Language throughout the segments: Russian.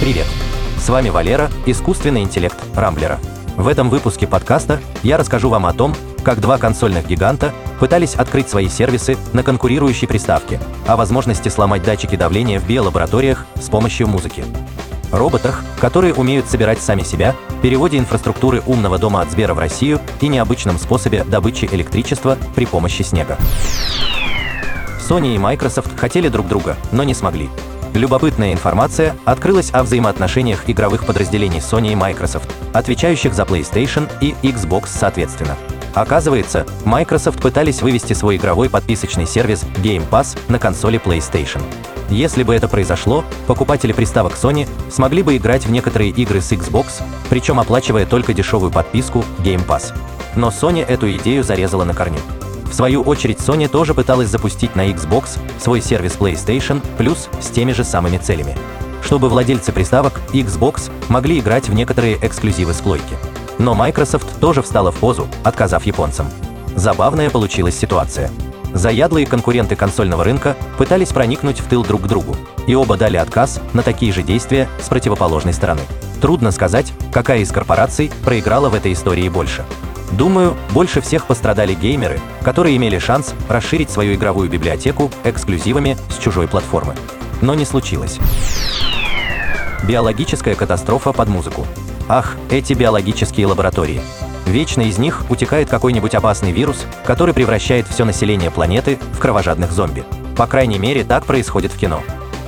Привет! С вами Валера, искусственный интеллект Рамблера. В этом выпуске подкаста я расскажу вам о том, как два консольных гиганта пытались открыть свои сервисы на конкурирующей приставке, о возможности сломать датчики давления в биолабораториях с помощью музыки. Роботах, которые умеют собирать сами себя, переводе инфраструктуры умного дома от Сбера в Россию и необычном способе добычи электричества при помощи снега. Sony и Microsoft хотели друг друга, но не смогли. Любопытная информация открылась о взаимоотношениях игровых подразделений Sony и Microsoft, отвечающих за PlayStation и Xbox соответственно. Оказывается, Microsoft пытались вывести свой игровой подписочный сервис Game Pass на консоли PlayStation. Если бы это произошло, покупатели приставок Sony смогли бы играть в некоторые игры с Xbox, причем оплачивая только дешевую подписку Game Pass. Но Sony эту идею зарезала на корню. В свою очередь Sony тоже пыталась запустить на Xbox свой сервис PlayStation Plus с теми же самыми целями. Чтобы владельцы приставок Xbox могли играть в некоторые эксклюзивы с плойки. Но Microsoft тоже встала в позу, отказав японцам. Забавная получилась ситуация. Заядлые конкуренты консольного рынка пытались проникнуть в тыл друг к другу, и оба дали отказ на такие же действия с противоположной стороны. Трудно сказать, какая из корпораций проиграла в этой истории больше. Думаю, больше всех пострадали геймеры, которые имели шанс расширить свою игровую библиотеку эксклюзивами с чужой платформы. Но не случилось. Биологическая катастрофа под музыку. Ах, эти биологические лаборатории. Вечно из них утекает какой-нибудь опасный вирус, который превращает все население планеты в кровожадных зомби. По крайней мере, так происходит в кино.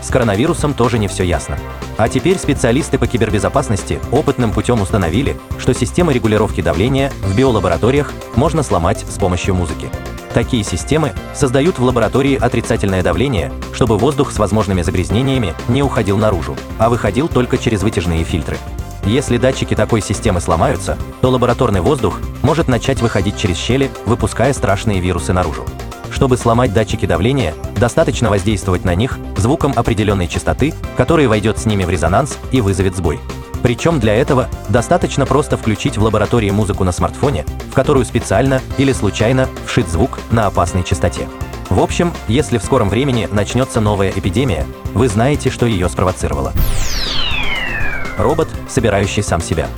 С коронавирусом тоже не все ясно. А теперь специалисты по кибербезопасности опытным путем установили, что системы регулировки давления в биолабораториях можно сломать с помощью музыки. Такие системы создают в лаборатории отрицательное давление, чтобы воздух с возможными загрязнениями не уходил наружу, а выходил только через вытяжные фильтры. Если датчики такой системы сломаются, то лабораторный воздух может начать выходить через щели, выпуская страшные вирусы наружу. Чтобы сломать датчики давления, достаточно воздействовать на них звуком определенной частоты, который войдет с ними в резонанс и вызовет сбой. Причем для этого достаточно просто включить в лаборатории музыку на смартфоне, в которую специально или случайно вшит звук на опасной частоте. В общем, если в скором времени начнется новая эпидемия, вы знаете, что ее спровоцировало. Робот, собирающий сам себя.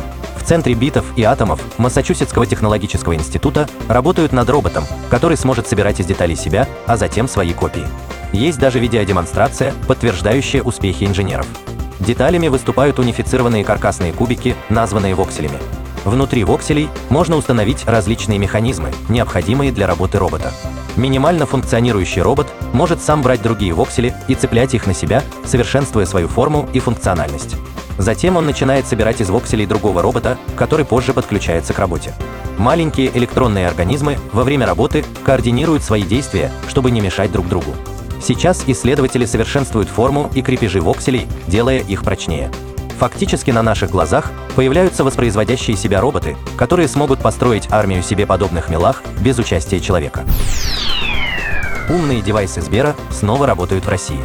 В Центре битов и атомов Массачусетского технологического института работают над роботом, который сможет собирать из деталей себя, а затем свои копии. Есть даже видеодемонстрация, подтверждающая успехи инженеров. Деталями выступают унифицированные каркасные кубики, названные вокселями. Внутри вокселей можно установить различные механизмы, необходимые для работы робота. Минимально функционирующий робот может сам брать другие воксели и цеплять их на себя, совершенствуя свою форму и функциональность. Затем он начинает собирать из вокселей другого робота, который позже подключается к работе. Маленькие электронные организмы во время работы координируют свои действия, чтобы не мешать друг другу. Сейчас исследователи совершенствуют форму и крепежи вокселей, делая их прочнее. Фактически на наших глазах появляются воспроизводящие себя роботы, которые смогут построить армию себе подобных милах без участия человека. Умные девайсы Сбера снова работают в России.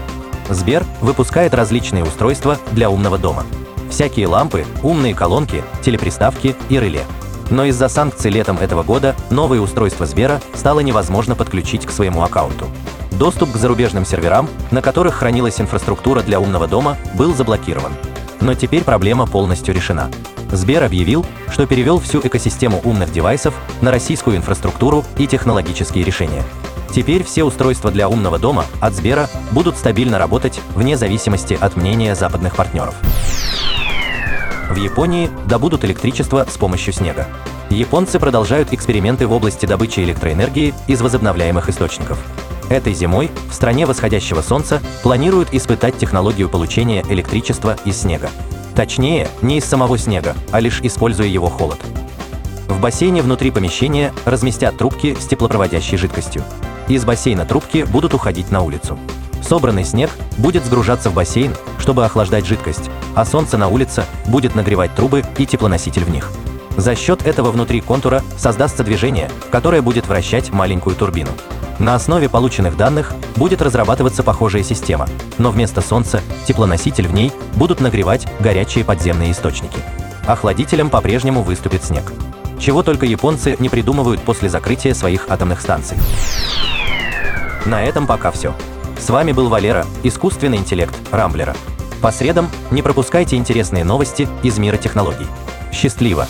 Сбер выпускает различные устройства для умного дома всякие лампы, умные колонки, телеприставки и реле. Но из-за санкций летом этого года новые устройства Сбера стало невозможно подключить к своему аккаунту. Доступ к зарубежным серверам, на которых хранилась инфраструктура для умного дома, был заблокирован. Но теперь проблема полностью решена. Сбер объявил, что перевел всю экосистему умных девайсов на российскую инфраструктуру и технологические решения. Теперь все устройства для умного дома от Сбера будут стабильно работать вне зависимости от мнения западных партнеров. В Японии добудут электричество с помощью снега. Японцы продолжают эксперименты в области добычи электроэнергии из возобновляемых источников. Этой зимой в стране восходящего солнца планируют испытать технологию получения электричества из снега. Точнее, не из самого снега, а лишь используя его холод. В бассейне внутри помещения разместят трубки с теплопроводящей жидкостью. Из бассейна трубки будут уходить на улицу. Собранный снег будет сгружаться в бассейн, чтобы охлаждать жидкость, а солнце на улице будет нагревать трубы и теплоноситель в них. За счет этого внутри контура создастся движение, которое будет вращать маленькую турбину. На основе полученных данных будет разрабатываться похожая система, но вместо солнца теплоноситель в ней будут нагревать горячие подземные источники. Охладителем по-прежнему выступит снег. Чего только японцы не придумывают после закрытия своих атомных станций. На этом пока все. С вами был Валера, искусственный интеллект Рамблера. По средам не пропускайте интересные новости из мира технологий. Счастливо!